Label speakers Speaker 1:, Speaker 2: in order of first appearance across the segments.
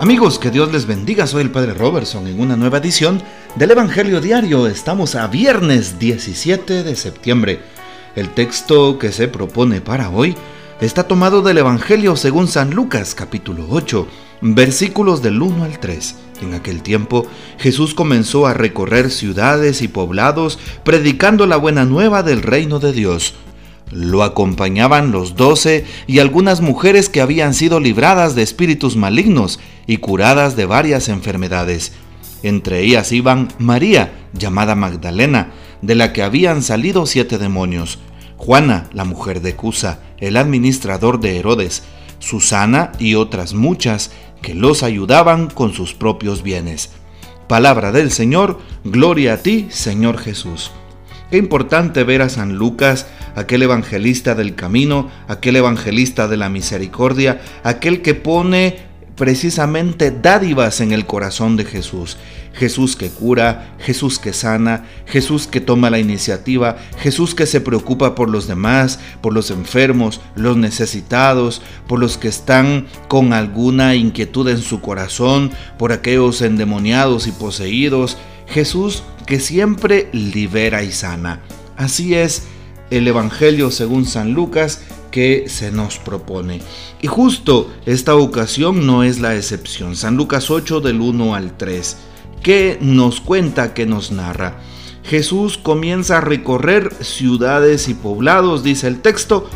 Speaker 1: Amigos, que Dios les bendiga. Soy el Padre Robertson en una nueva edición del Evangelio Diario. Estamos a viernes 17 de septiembre. El texto que se propone para hoy está tomado del Evangelio según San Lucas capítulo 8, versículos del 1 al 3. En aquel tiempo Jesús comenzó a recorrer ciudades y poblados predicando la buena nueva del reino de Dios lo acompañaban los doce y algunas mujeres que habían sido libradas de espíritus malignos y curadas de varias enfermedades. Entre ellas iban María, llamada Magdalena, de la que habían salido siete demonios, Juana, la mujer de Cusa, el administrador de Herodes, Susana y otras muchas que los ayudaban con sus propios bienes. Palabra del Señor, gloria a ti, Señor Jesús. Qué importante ver a San Lucas, aquel evangelista del camino, aquel evangelista de la misericordia, aquel que pone precisamente dádivas en el corazón de Jesús. Jesús que cura, Jesús que sana, Jesús que toma la iniciativa, Jesús que se preocupa por los demás, por los enfermos, los necesitados, por los que están con alguna inquietud en su corazón, por aquellos endemoniados y poseídos. Jesús que siempre libera y sana. Así es el Evangelio según San Lucas que se nos propone. Y justo esta ocasión no es la excepción. San Lucas 8 del 1 al 3, que nos cuenta, que nos narra. Jesús comienza a recorrer ciudades y poblados, dice el texto,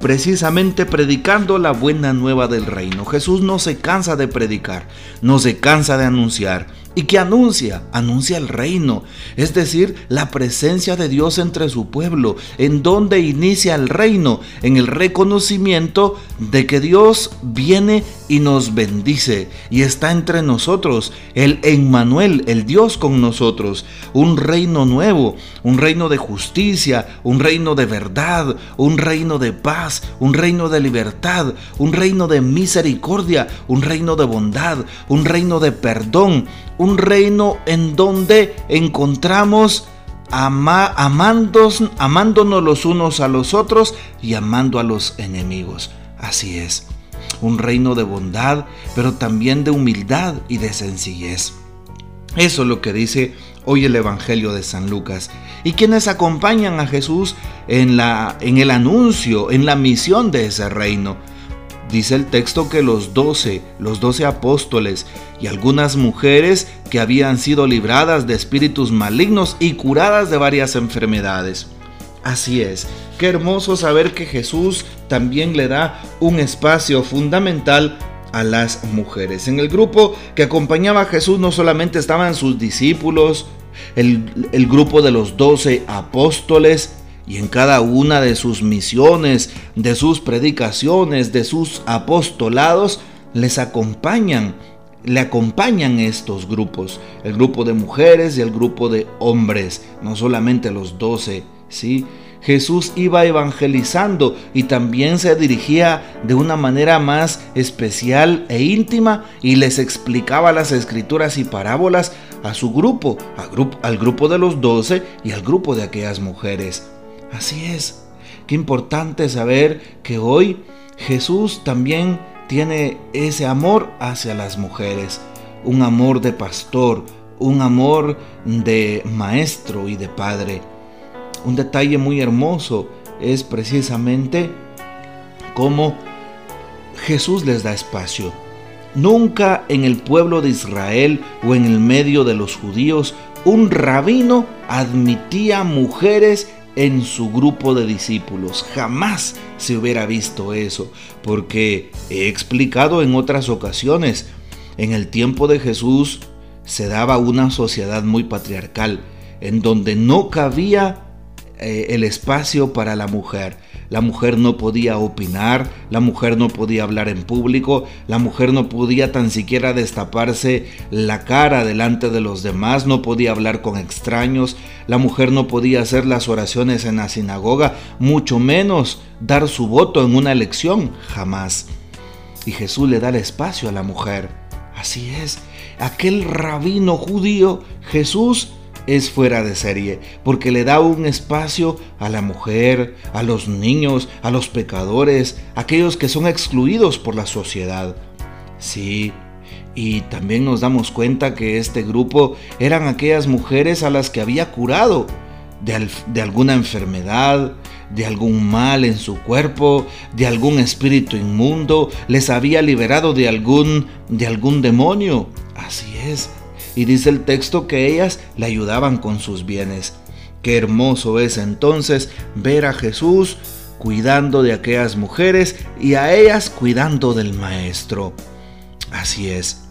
Speaker 1: precisamente predicando la buena nueva del reino. Jesús no se cansa de predicar, no se cansa de anunciar, ¿Y qué anuncia? Anuncia el reino, es decir, la presencia de Dios entre su pueblo. ¿En donde inicia el reino? En el reconocimiento de que Dios viene y nos bendice y está entre nosotros, el Emmanuel, el Dios con nosotros, un reino nuevo, un reino de justicia, un reino de verdad, un reino de paz, un reino de libertad, un reino de misericordia, un reino de bondad, un reino de perdón un reino en donde encontramos amándonos los unos a los otros y amando a los enemigos. Así es, un reino de bondad, pero también de humildad y de sencillez. Eso es lo que dice hoy el Evangelio de San Lucas. Y quienes acompañan a Jesús en, la, en el anuncio, en la misión de ese reino. Dice el texto que los doce, los doce apóstoles y algunas mujeres que habían sido libradas de espíritus malignos y curadas de varias enfermedades. Así es, qué hermoso saber que Jesús también le da un espacio fundamental a las mujeres. En el grupo que acompañaba a Jesús no solamente estaban sus discípulos, el, el grupo de los doce apóstoles, y en cada una de sus misiones, de sus predicaciones, de sus apostolados, les acompañan, le acompañan estos grupos, el grupo de mujeres y el grupo de hombres, no solamente los doce, ¿sí? Jesús iba evangelizando y también se dirigía de una manera más especial e íntima y les explicaba las escrituras y parábolas a su grupo, al grupo de los doce y al grupo de aquellas mujeres. Así es. Qué importante saber que hoy Jesús también tiene ese amor hacia las mujeres, un amor de pastor, un amor de maestro y de padre. Un detalle muy hermoso es precisamente cómo Jesús les da espacio. Nunca en el pueblo de Israel o en el medio de los judíos un rabino admitía mujeres en su grupo de discípulos. Jamás se hubiera visto eso, porque he explicado en otras ocasiones, en el tiempo de Jesús se daba una sociedad muy patriarcal, en donde no cabía eh, el espacio para la mujer. La mujer no podía opinar, la mujer no podía hablar en público, la mujer no podía tan siquiera destaparse la cara delante de los demás, no podía hablar con extraños, la mujer no podía hacer las oraciones en la sinagoga, mucho menos dar su voto en una elección, jamás. Y Jesús le da el espacio a la mujer. Así es, aquel rabino judío, Jesús, es fuera de serie, porque le da un espacio a la mujer, a los niños, a los pecadores, aquellos que son excluidos por la sociedad. Sí, Y también nos damos cuenta que este grupo eran aquellas mujeres a las que había curado de, de, alguna enfermedad, de algún mal en su cuerpo, de algún espíritu inmundo, les había liberado de algún, de algún demonio. Así es. Y dice el texto que ellas le ayudaban con sus bienes. Qué hermoso es entonces ver a Jesús cuidando de aquellas mujeres y a ellas cuidando del Maestro. Así es.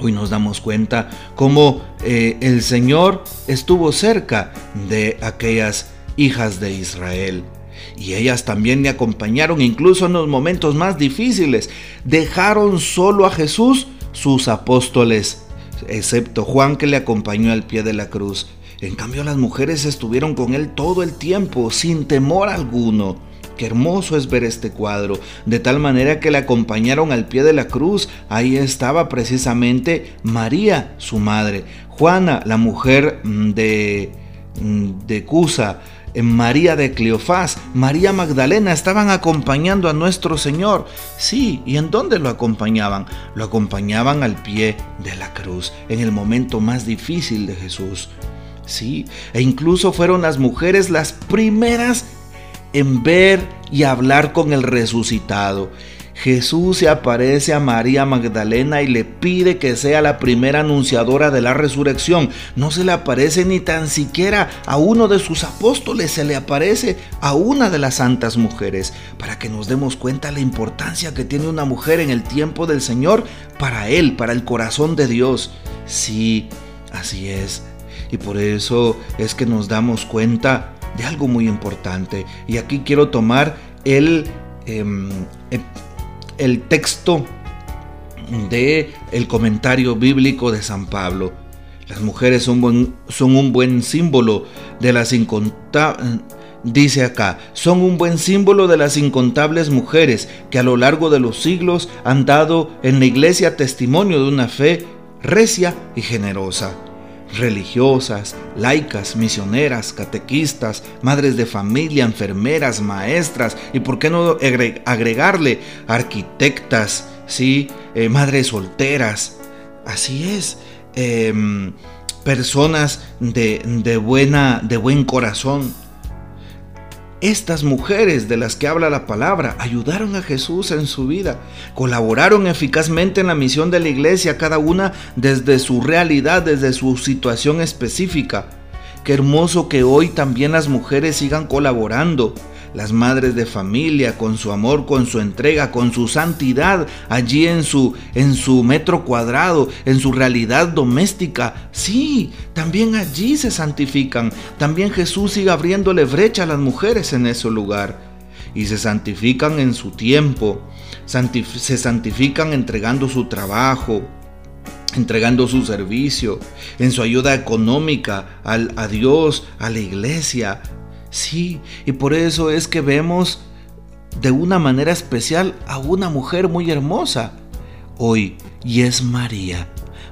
Speaker 1: Hoy nos damos cuenta cómo eh, el Señor estuvo cerca de aquellas hijas de Israel. Y ellas también le acompañaron incluso en los momentos más difíciles. Dejaron solo a Jesús sus apóstoles, excepto Juan que le acompañó al pie de la cruz. En cambio las mujeres estuvieron con él todo el tiempo, sin temor alguno. Qué hermoso es ver este cuadro, de tal manera que le acompañaron al pie de la cruz. Ahí estaba precisamente María, su madre, Juana, la mujer mm, de, mm, de Cusa, María de Cleofás, María Magdalena estaban acompañando a nuestro Señor. Sí, ¿y en dónde lo acompañaban? Lo acompañaban al pie de la cruz, en el momento más difícil de Jesús. Sí, e incluso fueron las mujeres las primeras en ver y hablar con el resucitado. Jesús se aparece a María Magdalena y le pide que sea la primera anunciadora de la resurrección. No se le aparece ni tan siquiera a uno de sus apóstoles, se le aparece a una de las santas mujeres, para que nos demos cuenta la importancia que tiene una mujer en el tiempo del Señor para Él, para el corazón de Dios. Sí, así es. Y por eso es que nos damos cuenta de algo muy importante. Y aquí quiero tomar el, em, el texto de el comentario bíblico de San Pablo. Las mujeres son, son un buen símbolo de las incontables dice acá, son un buen símbolo de las incontables mujeres que a lo largo de los siglos han dado en la iglesia testimonio de una fe recia y generosa religiosas, laicas, misioneras, catequistas, madres de familia, enfermeras, maestras y por qué no agregarle arquitectas, ¿sí? Eh, madres solteras. Así es. Em, personas de, buena, de buen corazón, estas mujeres de las que habla la palabra ayudaron a Jesús en su vida, colaboraron eficazmente en la misión de la iglesia, cada una desde su realidad, desde su situación específica. Qué hermoso que hoy también las mujeres sigan colaborando las madres de familia, con su amor, con su entrega, con su santidad, allí en su, en su metro cuadrado, en su realidad doméstica. Sí, también allí se santifican. También Jesús sigue abriéndole brecha a las mujeres en ese lugar. Y se santifican en su tiempo, se santifican entregando su trabajo, entregando su servicio, en su ayuda económica al, a Dios, a la iglesia, Sí, y por eso es que vemos de una manera especial a una mujer muy hermosa hoy, y es María.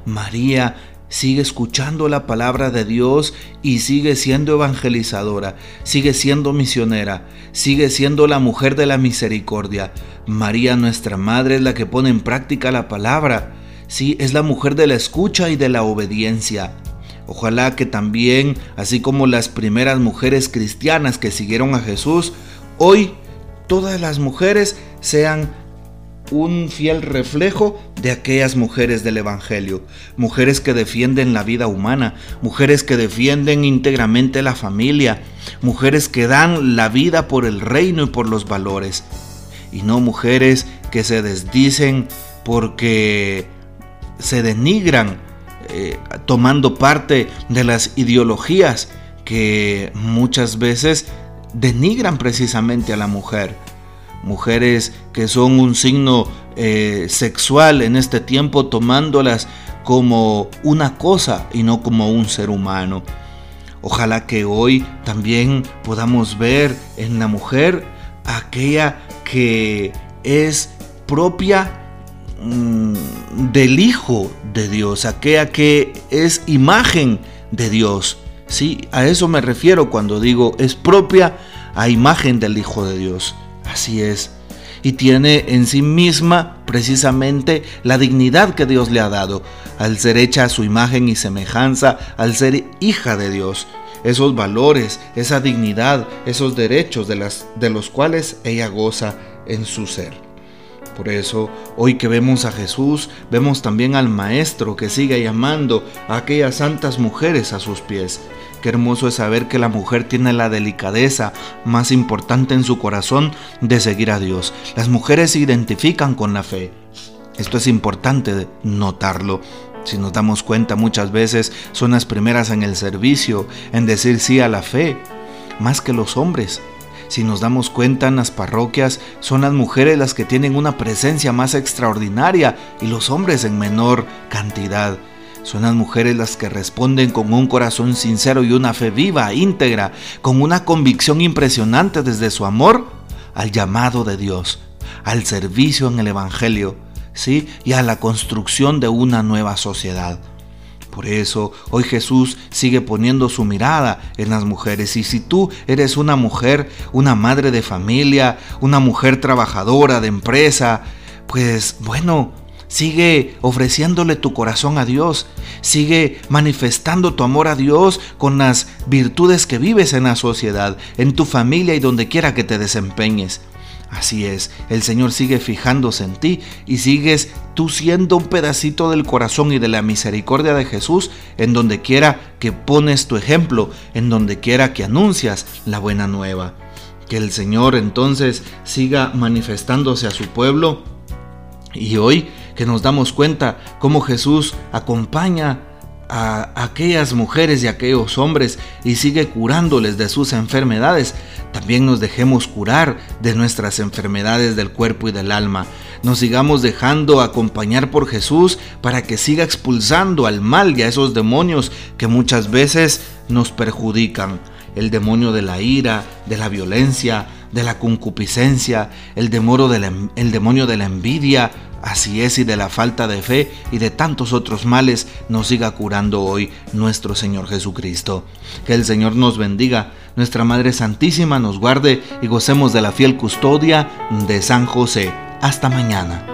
Speaker 1: María sigue escuchando la palabra de Dios y sigue siendo evangelizadora, sigue siendo misionera, sigue siendo la mujer de la misericordia. María, nuestra madre, es la que pone en práctica la palabra. Sí, es la mujer de la escucha y de la obediencia. Ojalá que también, así como las primeras mujeres cristianas que siguieron a Jesús, hoy todas las mujeres sean un fiel reflejo de aquellas mujeres del Evangelio, mujeres que defienden la vida humana, mujeres que defienden íntegramente la familia, mujeres que dan la vida por el reino y por los valores, y no mujeres que se desdicen porque se denigran eh, tomando parte de las ideologías que muchas veces denigran precisamente a la mujer. Mujeres que son un signo eh, sexual en este tiempo tomándolas como una cosa y no como un ser humano. Ojalá que hoy también podamos ver en la mujer aquella que es propia Mm, del Hijo de Dios, aquella que es imagen de Dios. Sí, a eso me refiero cuando digo es propia a imagen del Hijo de Dios. Así es. y tiene en sí misma precisamente la dignidad que Dios le ha dado, al ser hecha a su imagen y semejanza, al ser hija de Dios. Esos valores, esa dignidad, esos derechos de, las, de los cuales ella goza en su ser. Por eso, hoy que vemos a Jesús, vemos también al Maestro que sigue llamando a aquellas santas mujeres a sus pies. Qué hermoso es saber que la mujer tiene la delicadeza más importante en su corazón de seguir a Dios. Las mujeres se identifican con la fe. Esto es importante notarlo. Si nos damos cuenta, muchas veces son las primeras en el servicio, en decir sí a la fe, más que los hombres. Si nos damos cuenta en las parroquias, son las mujeres las que tienen una presencia más extraordinaria y los hombres en menor cantidad. Son las mujeres las que responden con un corazón sincero y una fe viva, íntegra, con una convicción impresionante desde su amor al llamado de Dios, al servicio en el Evangelio, ¿sí? y a la construcción de una nueva sociedad. Por eso hoy Jesús sigue poniendo su mirada en las mujeres. Y si tú eres una mujer, una madre de familia, una mujer trabajadora de empresa, pues bueno, sigue ofreciéndole tu corazón a Dios. Sigue manifestando tu amor a Dios con las virtudes que vives en la sociedad, en tu familia y donde quiera que te desempeñes. Así es, el Señor sigue fijándose en ti y sigues tú siendo un pedacito del corazón y de la misericordia de Jesús en donde quiera que pones tu ejemplo, en donde quiera que anuncias la buena nueva. Que el Señor entonces siga manifestándose a su pueblo y hoy que nos damos cuenta cómo Jesús acompaña a aquellas mujeres y aquellos hombres y sigue curándoles de sus enfermedades, también nos dejemos curar de nuestras enfermedades del cuerpo y del alma. Nos sigamos dejando acompañar por Jesús para que siga expulsando al mal y a esos demonios que muchas veces nos perjudican. El demonio de la ira, de la violencia, de la concupiscencia, el de la, el demonio de la envidia, Así es y de la falta de fe y de tantos otros males nos siga curando hoy nuestro Señor Jesucristo. Que el Señor nos bendiga, nuestra Madre Santísima nos guarde y gocemos de la fiel custodia de San José. Hasta mañana.